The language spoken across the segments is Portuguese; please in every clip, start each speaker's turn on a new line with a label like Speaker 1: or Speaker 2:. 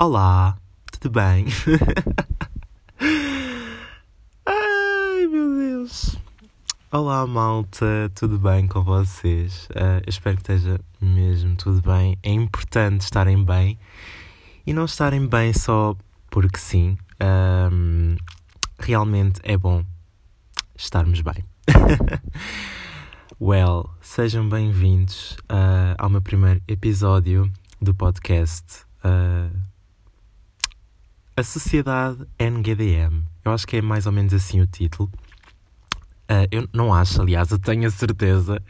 Speaker 1: Olá, tudo bem? Ai meu Deus! Olá malta, tudo bem com vocês? Uh, espero que esteja mesmo tudo bem. É importante estarem bem e não estarem bem só porque sim. Um, realmente é bom estarmos bem. well, sejam bem-vindos uh, ao meu primeiro episódio do podcast. Uh, a Sociedade NGDM. Eu acho que é mais ou menos assim o título. Uh, eu não acho, aliás, eu tenho a certeza.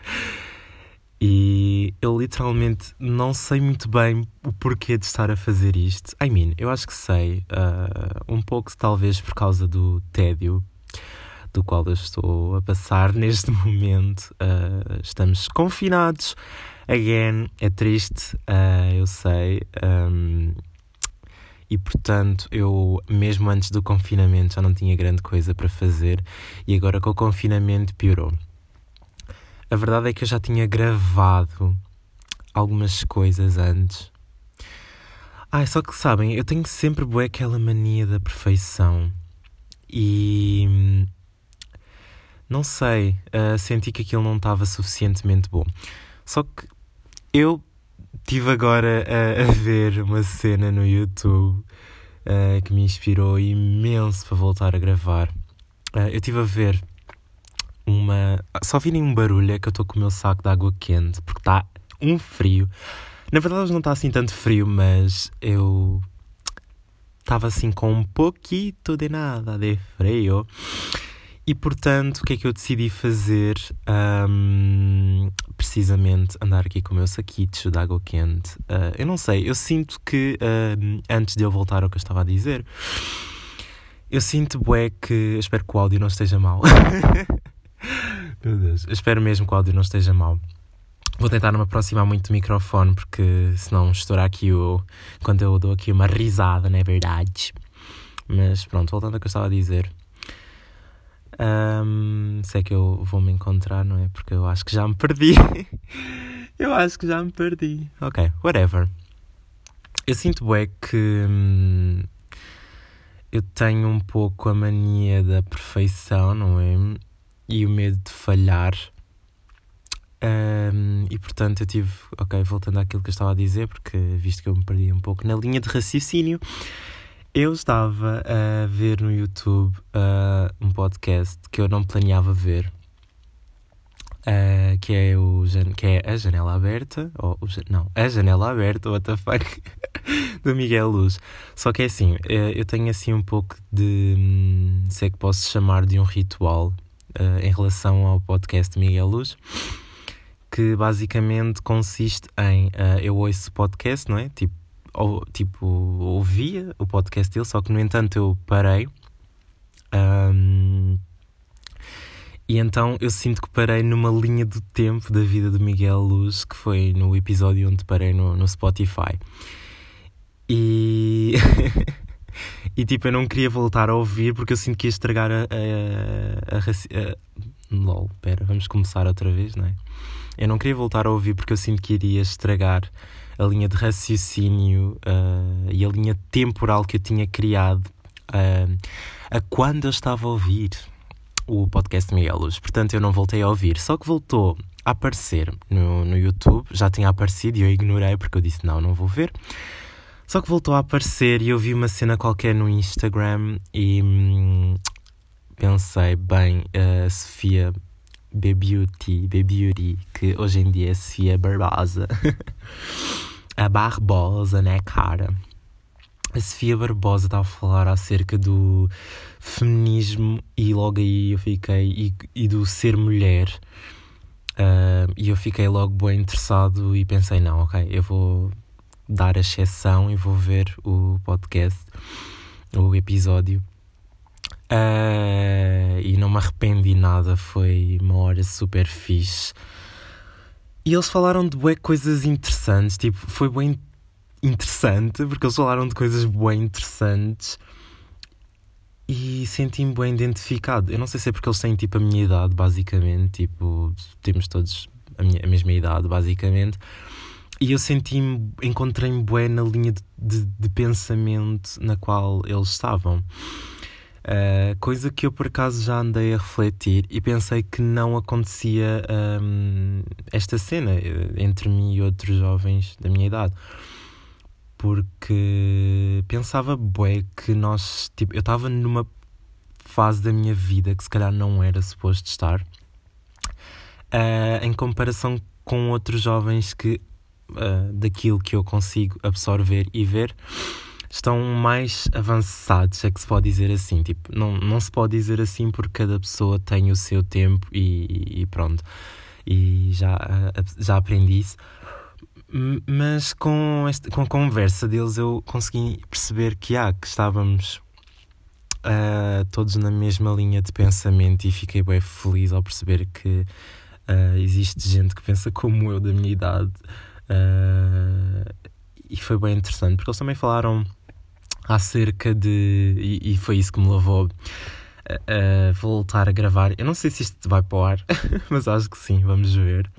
Speaker 1: E eu literalmente não sei muito bem o porquê de estar a fazer isto. I mean, eu acho que sei. Uh, um pouco, talvez, por causa do tédio do qual eu estou a passar neste momento. Uh, estamos confinados. Again, é triste, uh, eu sei. Um, e portanto eu, mesmo antes do confinamento, já não tinha grande coisa para fazer e agora com o confinamento piorou. A verdade é que eu já tinha gravado algumas coisas antes. Ai, só que sabem, eu tenho sempre boa aquela mania da perfeição e não sei, uh, senti que aquilo não estava suficientemente bom. Só que eu Estive agora a, a, ver uma cena no YouTube uh, que me inspirou imenso para voltar a gravar. Uh, eu estive a ver uma. Só virem um barulho é que eu estou com o meu saco de água quente, porque está um frio. Na verdade, não está assim tanto frio, mas eu estava assim com um pouquinho de nada de frio. E portanto, o que é que eu decidi fazer? Um, precisamente andar aqui com o meu saquito de água quente. Uh, eu não sei, eu sinto que, uh, antes de eu voltar ao que eu estava a dizer, eu sinto, bué, que. Espero que o áudio não esteja mal. meu Deus, eu espero mesmo que o áudio não esteja mal. Vou tentar não me aproximar muito do microfone, porque senão estourar aqui o. Quando eu dou aqui uma risada, não é verdade? Mas pronto, voltando ao que eu estava a dizer. Um, sei que eu vou me encontrar, não é? Porque eu acho que já me perdi. eu acho que já me perdi. Ok, whatever. Eu sinto bem que hum, eu tenho um pouco a mania da perfeição, não é? E o medo de falhar. Um, e portanto eu tive, ok, voltando àquilo que eu estava a dizer, porque visto que eu me perdi um pouco na linha de raciocínio, eu estava a ver no YouTube uh, um podcast que eu não planeava ver, uh, que, é o, que é A Janela Aberta, ou não, A Janela Aberta, what the fuck, do Miguel Luz. Só que é assim, eh, eu tenho assim um pouco de, hum, se é que posso chamar de um ritual uh, em relação ao podcast Miguel Luz que basicamente consiste em uh, eu ouço podcast, não é? Tipo, ou, tipo, ouvia o podcast dele, só que no entanto eu parei. Um, e então eu sinto que parei numa linha do tempo da vida de Miguel Luz, que foi no episódio onde parei no, no Spotify. E. e tipo, eu não queria voltar a ouvir porque eu sinto que ia estragar a. a, a, a, LOL, pera, vamos começar outra vez, não é? Eu não queria voltar a ouvir porque eu sinto que iria estragar a linha de raciocínio uh, e a linha temporal que eu tinha criado uh, a quando eu estava a ouvir o podcast de Miguel Luz. Portanto, eu não voltei a ouvir. Só que voltou a aparecer no, no YouTube. Já tinha aparecido e eu ignorei porque eu disse: não, não vou ver. Só que voltou a aparecer e eu vi uma cena qualquer no Instagram e hum, pensei: bem, a Sofia B-Beauty, B-Beauty, que hoje em dia é Sofia Barbosa. a Barbosa, né, cara? A Sofia Barbosa estava a falar acerca do feminismo e logo aí eu fiquei. e, e do ser mulher. Uh, e eu fiquei logo bem interessado e pensei: não, ok, eu vou dar a exceção e vou ver o podcast, o episódio. Uh, e não me arrependi nada, foi uma hora super fixe. E eles falaram de bué coisas interessantes, tipo, foi bem interessante, porque eles falaram de coisas bem interessantes e senti-me bem identificado. Eu não sei se é porque eles têm tipo a minha idade, basicamente, tipo, temos todos a, minha, a mesma idade, basicamente. e eu senti-me, encontrei-me bué na linha de, de, de, pensamento na qual eles estavam. Uh, coisa que eu por acaso já andei a refletir e pensei que não acontecia um, esta cena eh, entre mim e outros jovens da minha idade. Porque pensava, bué, que nós, tipo, eu estava numa fase da minha vida que se calhar não era suposto estar, uh, em comparação com outros jovens que, uh, daquilo que eu consigo absorver e ver, estão mais avançados, é que se pode dizer assim. Tipo, não, não se pode dizer assim porque cada pessoa tem o seu tempo e, e pronto. E já, uh, já aprendi isso. Mas com, este, com a conversa deles eu consegui perceber que há, ah, que estávamos uh, todos na mesma linha de pensamento e fiquei bem feliz ao perceber que Uh, existe gente que pensa como eu, da minha idade. Uh, e foi bem interessante, porque eles também falaram acerca de. E, e foi isso que me levou a, a, voltar a gravar. Eu não sei se isto vai para o ar, mas acho que sim, vamos ver.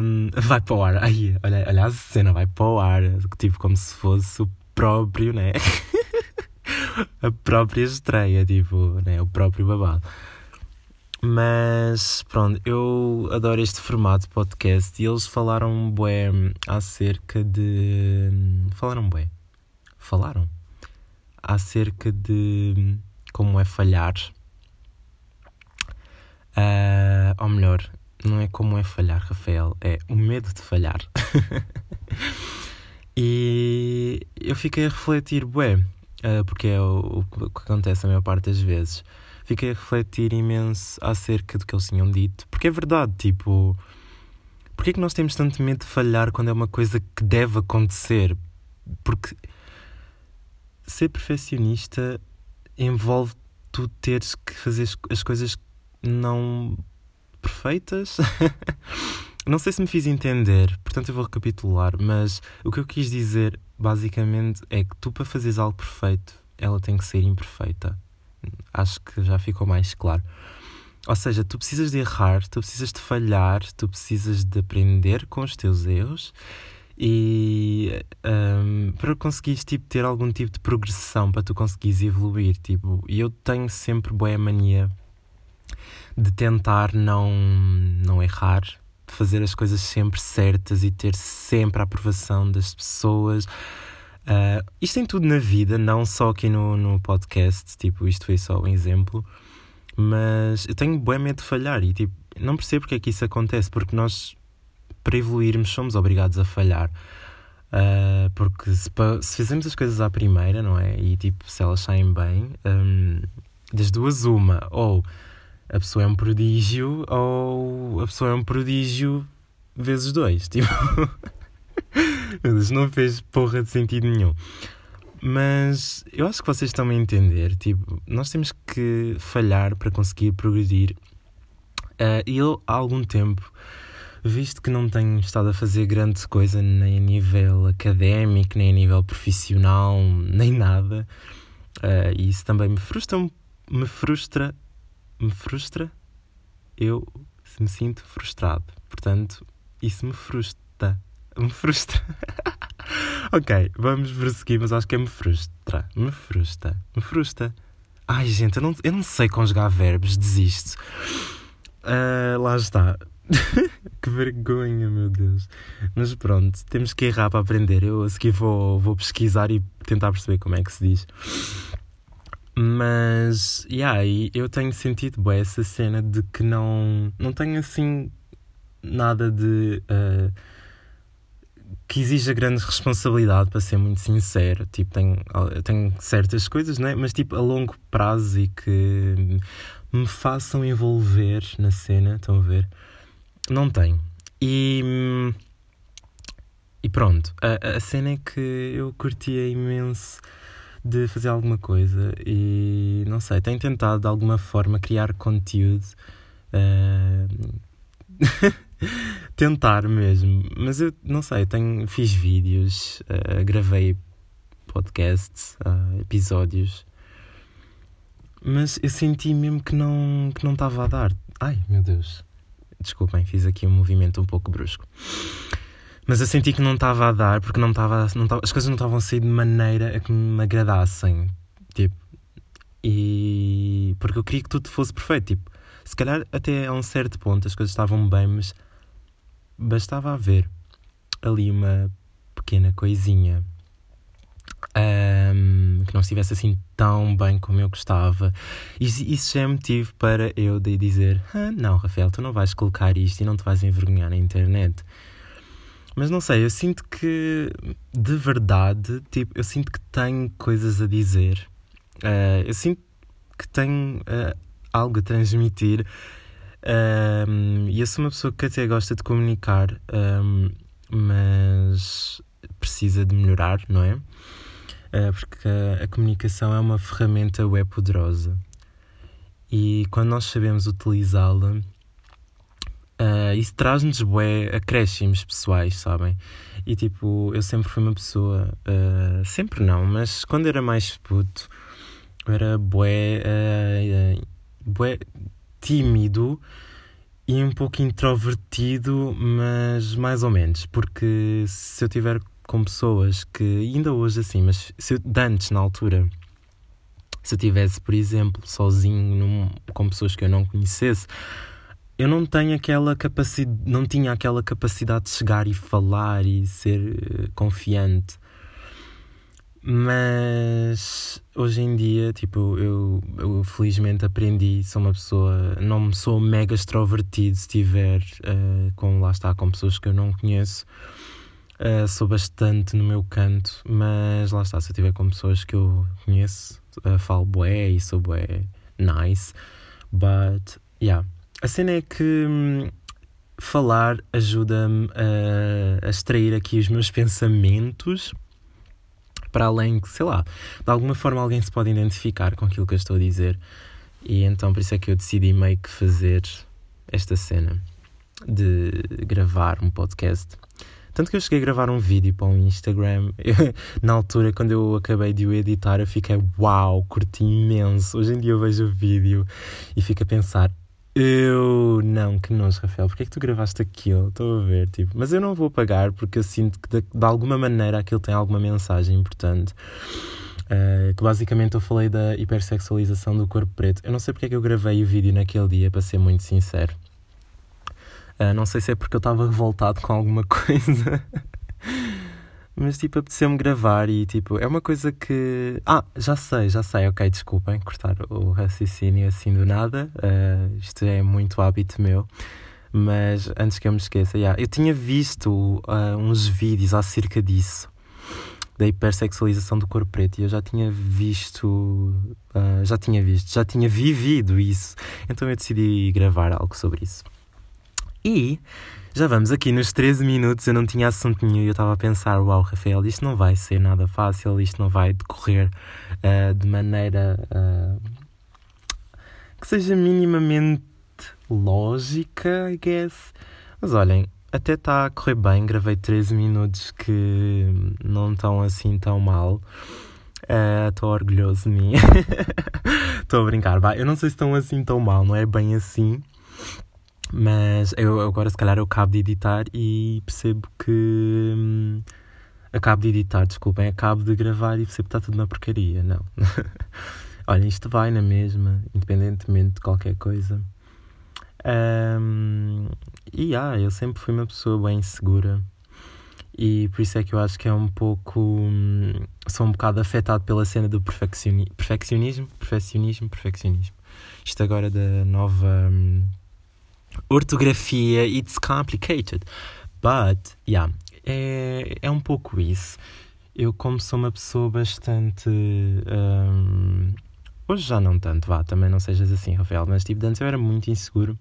Speaker 1: Um, vai para o ar. Ai, olha, olha a cena, vai para o ar. Tipo, como se fosse o próprio, né? a própria estreia, tipo, né? o próprio babado. Mas pronto, eu adoro este formato podcast e eles falaram bué acerca de. Falaram bué. Falaram acerca de como é falhar. Uh, ou melhor, não é como é falhar, Rafael, é o medo de falhar. e eu fiquei a refletir, bué, uh, porque é o, o que acontece a maior parte das vezes fiquei a refletir imenso acerca do que eles tinham dito. Porque é verdade, tipo. Porquê é que nós temos tanto medo de falhar quando é uma coisa que deve acontecer? Porque ser perfeccionista envolve tu teres que fazer as coisas não perfeitas. não sei se me fiz entender, portanto eu vou recapitular, mas o que eu quis dizer basicamente é que tu para fazeres algo perfeito, ela tem que ser imperfeita acho que já ficou mais claro. Ou seja, tu precisas de errar, tu precisas de falhar, tu precisas de aprender com os teus erros e um, para conseguires tipo, ter algum tipo de progressão, para tu conseguires evoluir. Tipo, e eu tenho sempre boa mania de tentar não, não errar, de fazer as coisas sempre certas e ter sempre a aprovação das pessoas. Uh, isto em tudo na vida, não só aqui no, no podcast, tipo, isto foi só um exemplo, mas eu tenho bem medo de falhar e tipo, não percebo porque é que isso acontece, porque nós, para evoluirmos, somos obrigados a falhar. Uh, porque se, se fizermos as coisas à primeira, não é? E tipo, se elas saem bem, um, das duas, uma, ou a pessoa é um prodígio, ou a pessoa é um prodígio vezes dois. Tipo. Não fez porra de sentido nenhum. Mas eu acho que vocês estão a entender. Tipo, nós temos que falhar para conseguir progredir. Uh, e eu, há algum tempo, visto que não tenho estado a fazer grande coisa nem a nível académico, nem a nível profissional, nem nada, uh, isso também me frustra, me frustra, me frustra, eu me sinto frustrado. Portanto, isso me frustra me frustra. ok, vamos prosseguir, mas acho que é me frustra. Me frustra. Me frustra. Ai, gente, eu não, eu não sei conjugar verbos, desisto. Uh, lá está. que vergonha, meu Deus. Mas pronto, temos que errar para aprender. Eu a seguir vou, vou pesquisar e tentar perceber como é que se diz. Mas, yeah, eu tenho sentido bem essa cena de que não, não tenho assim nada de. Uh, que exija grande responsabilidade, para ser muito sincero. Tipo, tenho, tenho certas coisas, né? mas tipo, a longo prazo e que me façam envolver na cena, estão a ver? Não tenho. E, e pronto, a, a cena é que eu curtia imenso de fazer alguma coisa e não sei, tenho tentado de alguma forma criar conteúdo. Uh, tentar mesmo. Mas eu não sei, tenho, fiz vídeos, uh, gravei podcasts, uh, episódios. Mas eu senti mesmo que não que não estava a dar. Ai, meu Deus. Desculpem, fiz aqui um movimento um pouco brusco. Mas eu senti que não estava a dar, porque não estava, não as coisas não estavam a sair de maneira a que me agradassem. Tipo, e. Porque eu queria que tudo fosse perfeito. Tipo, se calhar até a um certo ponto as coisas estavam bem, mas bastava haver ali uma pequena coisinha um, que não estivesse assim tão bem como eu gostava. Isso, isso já é motivo para eu de dizer: ah, Não, Rafael, tu não vais colocar isto e não te vais envergonhar na internet. Mas não sei, eu sinto que de verdade, tipo, eu sinto que tenho coisas a dizer. Uh, eu sinto que tenho uh, algo a transmitir. Um, e eu sou uma pessoa que até gosta de comunicar, um, mas precisa de melhorar, não é? Uh, porque a, comunicação é uma ferramenta web poderosa e quando nós sabemos utilizá-la, uh, isso traz-nos bué acréscimos pessoais, sabem? E tipo, eu sempre fui uma pessoa, uh, sempre não, mas quando era mais puto, eu era bué, bué tímido e um pouco introvertido, mas mais ou menos, porque se eu tiver com pessoas que, ainda hoje assim, mas se eu, antes, na altura, se eu tivesse, por exemplo, sozinho num, com pessoas que eu não conhecesse, eu não tenho aquela capacidade, não tinha aquela capacidade de chegar e falar e ser uh, confiante. Mas hoje em dia, tipo, eu, eu felizmente aprendi, sou uma pessoa, não sou mega extrovertido se estiver uh, com, lá está, com pessoas que eu não conheço. Uh, sou bastante no meu canto, mas lá está, se eu estiver com pessoas que eu conheço, uh, falo bué e sou bué nice. But, yeah. A cena é que hum, falar ajuda-me a, a extrair aqui os meus pensamentos para além que, sei lá, de alguma forma alguém se pode identificar com aquilo que eu estou a dizer. E então por isso é que eu decidi meio que fazer esta cena de gravar um podcast tanto que eu cheguei a gravar um vídeo para o Instagram. na altura, quando eu acabei de o editar, eu fiquei, uau, curti imenso. Hoje em dia eu vejo o vídeo e fico a pensar, eu não, que nojo, Rafael, porque é que tu gravaste aquilo? Estou a ver, tipo, mas eu não vou pagar porque eu sinto que de, de alguma maneira aquilo tem alguma mensagem importante. Uh, que basicamente eu falei da hipersexualização do corpo preto. Eu não sei porque é que eu gravei o vídeo naquele dia, para ser muito sincero. Uh, não sei se é porque eu estava revoltado com alguma coisa. Mas tipo, apeteceu-me gravar e tipo, é uma coisa que. Ah, já sei, já sei, ok, desculpem cortar o raciocínio assim do nada. Uh, isto é muito hábito meu. Mas antes que eu me esqueça, yeah, eu tinha visto uh, uns vídeos acerca disso, da hipersexualização do corpo preto, e eu já tinha visto, uh, já tinha visto, já tinha vivido isso. Então eu decidi gravar algo sobre isso. E já vamos aqui nos 13 minutos, eu não tinha assunto nenhum e eu estava a pensar: uau, Rafael, isto não vai ser nada fácil, isto não vai decorrer uh, de maneira uh, que seja minimamente lógica, I guess. Mas olhem, até está a correr bem, gravei 13 minutos que não estão assim tão mal. Estou uh, orgulhoso de mim. Estou a brincar, vai. Eu não sei se estão assim tão mal, não é bem assim. Mas eu agora, se calhar, eu acabo de editar e percebo que. Hum, acabo de editar, desculpem, acabo de gravar e percebo que está tudo uma porcaria. Não. Olha, isto vai na mesma, independentemente de qualquer coisa. Um, e ah, eu sempre fui uma pessoa bem segura. E por isso é que eu acho que é um pouco. Hum, sou um bocado afetado pela cena do perfeccioni perfeccionismo. Perfeccionismo, perfeccionismo. Isto agora da nova. Hum, ortografia, it's complicated. But, yeah, é, é um pouco isso. Eu, como sou uma pessoa bastante. Um, hoje já não tanto, vá, também não sejas assim, Rafael, mas tipo, antes eu era muito inseguro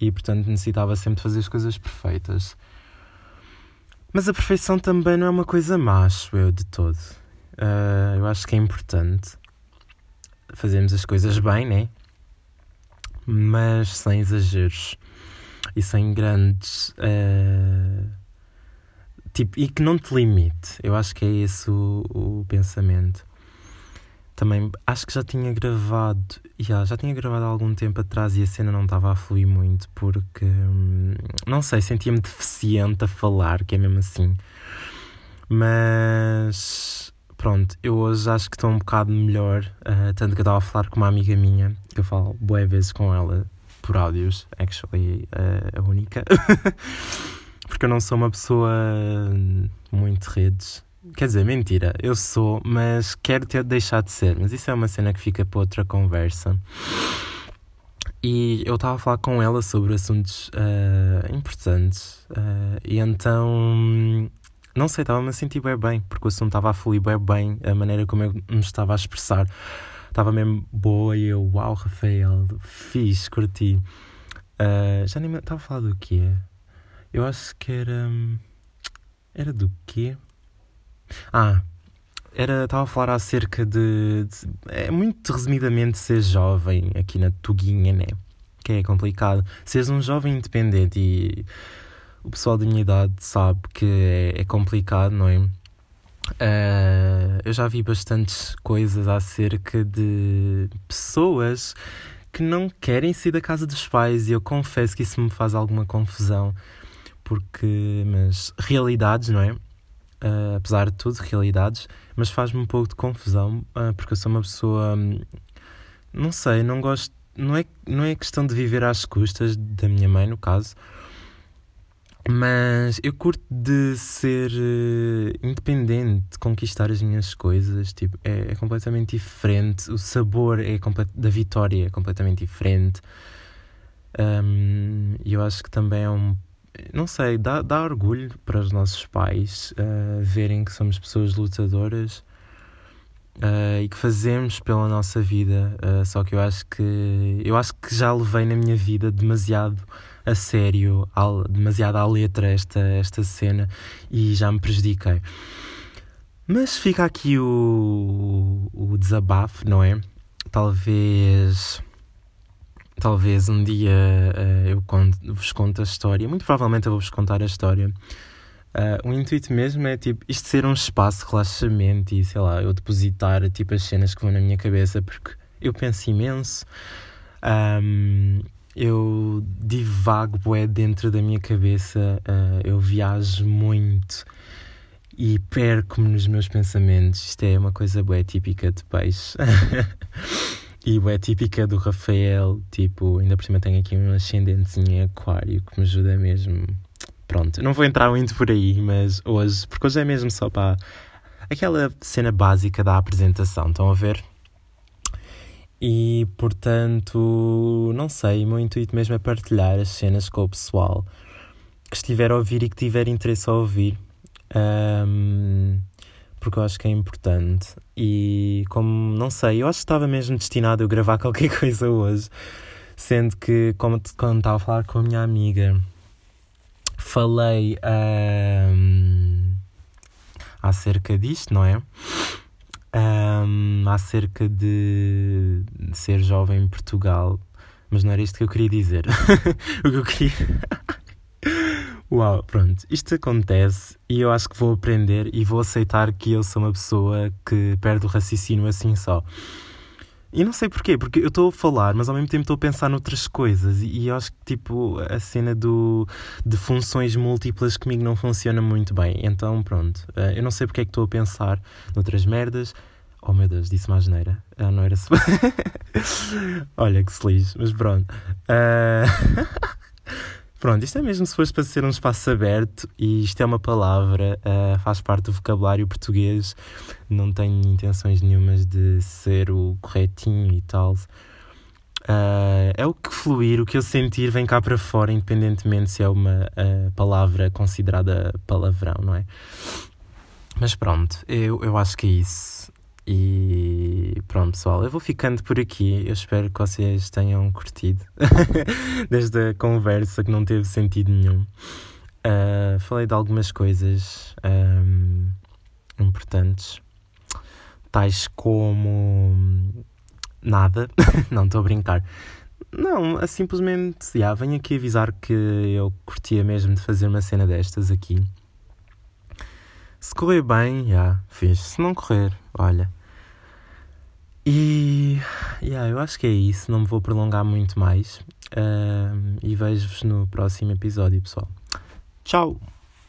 Speaker 1: e, portanto, necessitava sempre de fazer as coisas perfeitas. Mas a perfeição também não é uma coisa má, acho eu, de todo. Uh, eu acho que é importante fazermos as coisas bem, né? Mas sem exageros e sem grandes. Uh, tipo, e que não te limite. Eu acho que é esse o, o pensamento. também acho que já tinha gravado, yeah, já tinha gravado há algum tempo atrás e a cena não estava a fluir muito porque hum, não sei, sentia-me deficiente a falar, que é mesmo assim. Mas pronto, eu hoje acho que estou um bocado melhor, uh, tanto que eu estava a falar com uma amiga minha, que eu falo boas vezes com ela por áudios, actually uh, a única, porque eu não sou uma pessoa muito redes Quer dizer, mentira, eu sou, mas quero ter deixado de ser. Mas isso é uma cena que fica para outra conversa. E eu estava a falar com ela sobre assuntos uh, importantes. Uh, e então, não sei, estava-me a sentir bem bem, porque o assunto estava a fluir bem bem, a maneira como eu me estava a expressar. Estava mesmo boa e eu, uau, Rafael, fiz, curti. Uh, já nem estava a falar do quê? Eu acho que era. Era do quê? Ah, era, estava a falar acerca de, de, É muito resumidamente ser jovem aqui na Tuguinha, né? Que é complicado. Seres um jovem independente e o pessoal da minha idade sabe que é, é complicado, não é? Uh, eu já vi bastantes coisas acerca de pessoas que não querem sair da casa dos pais e eu confesso que isso me faz alguma confusão porque mas realidades não é uh, apesar de tudo, realidades, mas faz-me um pouco de confusão, uh, porque eu sou uma pessoa. Um, não sei, não gosto. Não é, não é questão de viver às custas da minha mãe, no caso, mas eu curto de ser uh, independente, de conquistar as minhas coisas. Tipo, é, é completamente diferente. O sabor é da vitória é completamente diferente. Um, e eu acho que também é um não sei, dá, dá orgulho para os nossos pais uh, verem que somos pessoas lutadoras uh, e que fazemos pela nossa vida. Uh, só que eu acho que eu acho que já levei na minha vida demasiado a sério, ao, demasiado à letra esta, esta cena e já me prejudiquei. Mas fica aqui o, o desabafo, não é? Talvez talvez um dia uh, eu conto, vos conto a história. Muito provavelmente eu vou-vos contar a história. Uh, o intuito mesmo é tipo isto ser um espaço de relaxamento e sei lá, eu depositar tipo as cenas que vão na minha cabeça porque eu penso imenso. Um, eu divago bué dentro da minha cabeça, uh, eu viajo muito e perco-me nos meus pensamentos. Isto é uma coisa bué típica de peixe. E é típica do Rafael, tipo, ainda por cima tem aqui um ascendentezinho em aquário que me ajuda mesmo. Pronto, não vou entrar muito por aí, mas hoje, porque hoje é mesmo só para aquela cena básica da apresentação, estão a ver? E portanto, não sei, o meu intuito mesmo é partilhar as cenas com o pessoal que estiver a ouvir e que tiver interesse a ouvir. Um, porque eu acho que é importante. E como, não sei, eu acho que estava mesmo destinado a gravar qualquer coisa hoje, sendo que, como quando estava a falar com a minha amiga, falei um, acerca disto, não é? Um, acerca de, de ser jovem em Portugal, mas não era isto que eu queria dizer. o que eu queria. Uau, pronto, isto acontece e eu acho que vou aprender e vou aceitar que eu sou uma pessoa que perde o raciocínio assim só. E não sei porquê, porque eu estou a falar, mas ao mesmo tempo estou a pensar noutras coisas. E, eu acho que, tipo, a cena do, de funções múltiplas comigo não funciona muito bem. Então, pronto. Uh, eu não sei porque é que estou a pensar noutras merdas. Oh meu Deus, disse geneira. Uh, ah, não era. Olha que se lixe, mas pronto. Uh... Pronto, isto é mesmo se fosse para ser um espaço aberto e isto é uma palavra, uh, faz parte do vocabulário português, não tenho intenções nenhumas de ser o corretinho e tal. Uh, é o que fluir, o que eu sentir vem cá para fora, independentemente se é uma uh, palavra considerada palavrão, não é? Mas pronto, eu, eu acho que é isso. E pronto, pessoal, eu vou ficando por aqui. Eu espero que vocês tenham curtido desde a conversa que não teve sentido nenhum. Uh, falei de algumas coisas um, importantes, tais como nada. não estou a brincar. Não, simplesmente, yeah, venho aqui avisar que eu curtia mesmo de fazer uma cena destas aqui. Se correr bem, já, fiz. Se não correr, olha, E yeah, eu acho que é isso. Não me vou prolongar muito mais. Uh, e vejo-vos no próximo episódio, pessoal. Tchau!